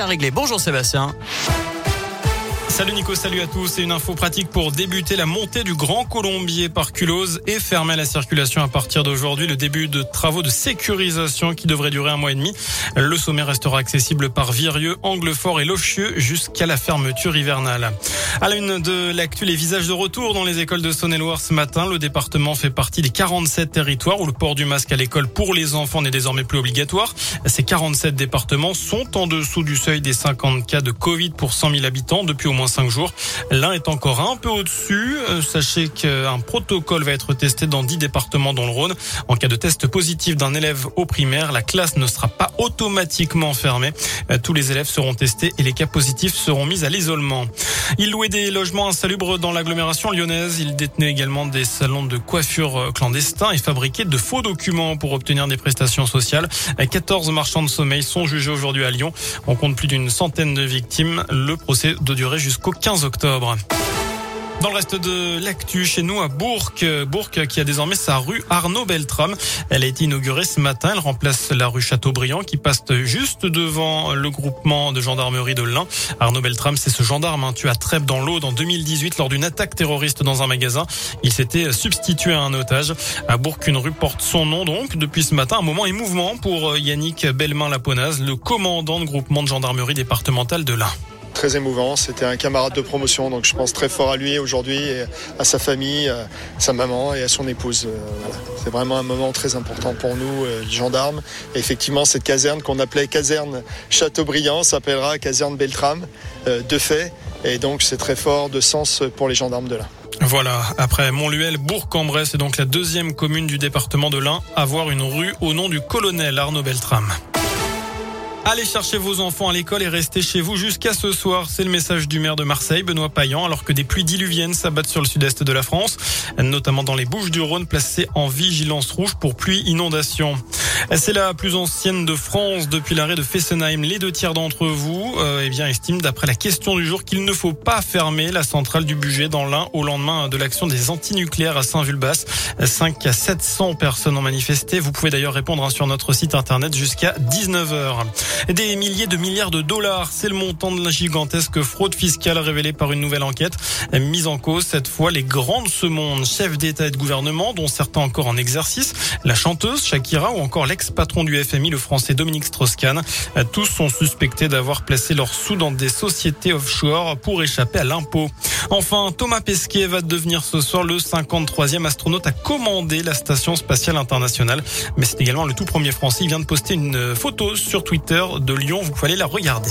à régler. Bonjour Sébastien. Salut Nico, salut à tous. C'est une info pratique pour débuter la montée du Grand Colombier par Culose et fermer la circulation à partir d'aujourd'hui. Le début de travaux de sécurisation qui devrait durer un mois et demi. Le sommet restera accessible par Virieux, Anglefort et Lochieux jusqu'à la fermeture hivernale. À la une de l'actu, les visages de retour dans les écoles de Saône-et-Loire ce matin. Le département fait partie des 47 territoires où le port du masque à l'école pour les enfants n'est désormais plus obligatoire. Ces 47 départements sont en dessous du seuil des 50 cas de Covid pour 100 000 habitants depuis au moins cinq jours. L'un est encore un peu au-dessus. Euh, sachez qu'un protocole va être testé dans dix départements dans le Rhône. En cas de test positif d'un élève au primaire, la classe ne sera pas automatiquement fermée. Euh, tous les élèves seront testés et les cas positifs seront mis à l'isolement. Il louait des logements insalubres dans l'agglomération lyonnaise. Il détenait également des salons de coiffure clandestins et fabriquait de faux documents pour obtenir des prestations sociales. 14 marchands de sommeil sont jugés aujourd'hui à Lyon. On compte plus d'une centaine de victimes. Le procès de durer jusqu'au 15 octobre. Dans le reste de l'actu, chez nous à Bourg, Bourg qui a désormais sa rue Arnaud Beltrame. Elle a été inaugurée ce matin. Elle remplace la rue Chateaubriand qui passe juste devant le groupement de gendarmerie de l'Ain. Arnaud Beltrame, c'est ce gendarme hein, tué à Trèbes dans l'eau en 2018 lors d'une attaque terroriste dans un magasin. Il s'était substitué à un otage. À Bourg, une rue porte son nom donc. Depuis ce matin, un moment émouvant pour Yannick Bellemain-Laponaz, le commandant de groupement de gendarmerie départementale de l'Ain très émouvant. C'était un camarade de promotion, donc je pense très fort à lui aujourd'hui, à sa famille, à sa maman et à son épouse. Euh, C'est vraiment un moment très important pour nous, euh, les gendarmes. Effectivement, cette caserne qu'on appelait caserne Châteaubriand s'appellera caserne Beltrame, euh, de fait. Et donc c'est très fort de sens pour les gendarmes de là. Voilà, après Montluel, Bourg-en-Bresse est donc la deuxième commune du département de l'Ain à avoir une rue au nom du colonel Arnaud Beltrame. Allez chercher vos enfants à l'école et restez chez vous jusqu'à ce soir. C'est le message du maire de Marseille, Benoît Payan, alors que des pluies diluviennes s'abattent sur le sud-est de la France, notamment dans les Bouches du Rhône, placées en vigilance rouge pour pluie inondation. C'est la plus ancienne de France depuis l'arrêt de Fessenheim. Les deux tiers d'entre vous euh, eh bien, estiment, d'après la question du jour, qu'il ne faut pas fermer la centrale du budget dans l'Ain au lendemain de l'action des antinucléaires à Saint-Vulbas. 5 à 700 personnes ont manifesté. Vous pouvez d'ailleurs répondre sur notre site internet jusqu'à 19h. Des milliers de milliards de dollars, c'est le montant de la gigantesque fraude fiscale révélée par une nouvelle enquête. Mise en cause cette fois les grands de chefs d'État et de gouvernement, dont certains encore en exercice, la chanteuse Shakira ou encore l'ex-patron du FMI, le français Dominique Strauss-Kahn. Tous sont suspectés d'avoir placé leurs sous dans des sociétés offshore pour échapper à l'impôt. Enfin, Thomas Pesquet va devenir ce soir le 53e astronaute à commander la station spatiale internationale. Mais c'est également le tout premier français. Il vient de poster une photo sur Twitter de Lyon. Vous pouvez aller la regarder.